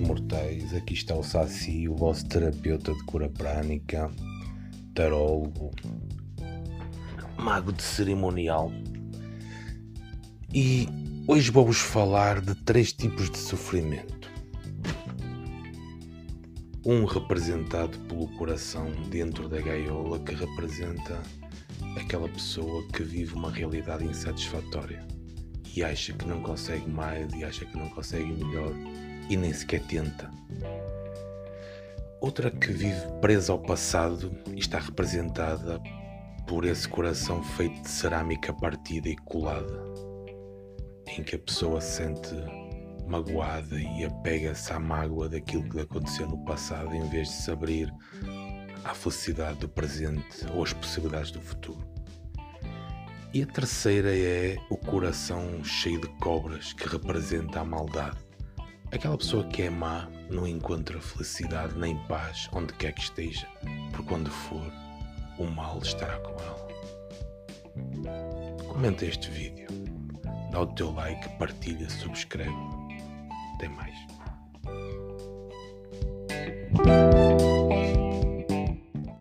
mortais, aqui está o Saci, o vosso terapeuta de cura prânica, tarólogo, mago de cerimonial. E hoje vou-vos falar de três tipos de sofrimento. Um representado pelo coração dentro da gaiola que representa aquela pessoa que vive uma realidade insatisfatória e acha que não consegue mais e acha que não consegue melhor e nem sequer tenta. Outra que vive presa ao passado e está representada por esse coração feito de cerâmica partida e colada, em que a pessoa se sente magoada e apega-se à mágoa daquilo que lhe aconteceu no passado em vez de se abrir à felicidade do presente ou às possibilidades do futuro. E a terceira é o coração cheio de cobras que representa a maldade Aquela pessoa que é má não encontra felicidade nem paz onde quer que esteja, porque quando for, o mal estará com ela. Comenta este vídeo, dá o teu like, partilha, subscreve. Até mais.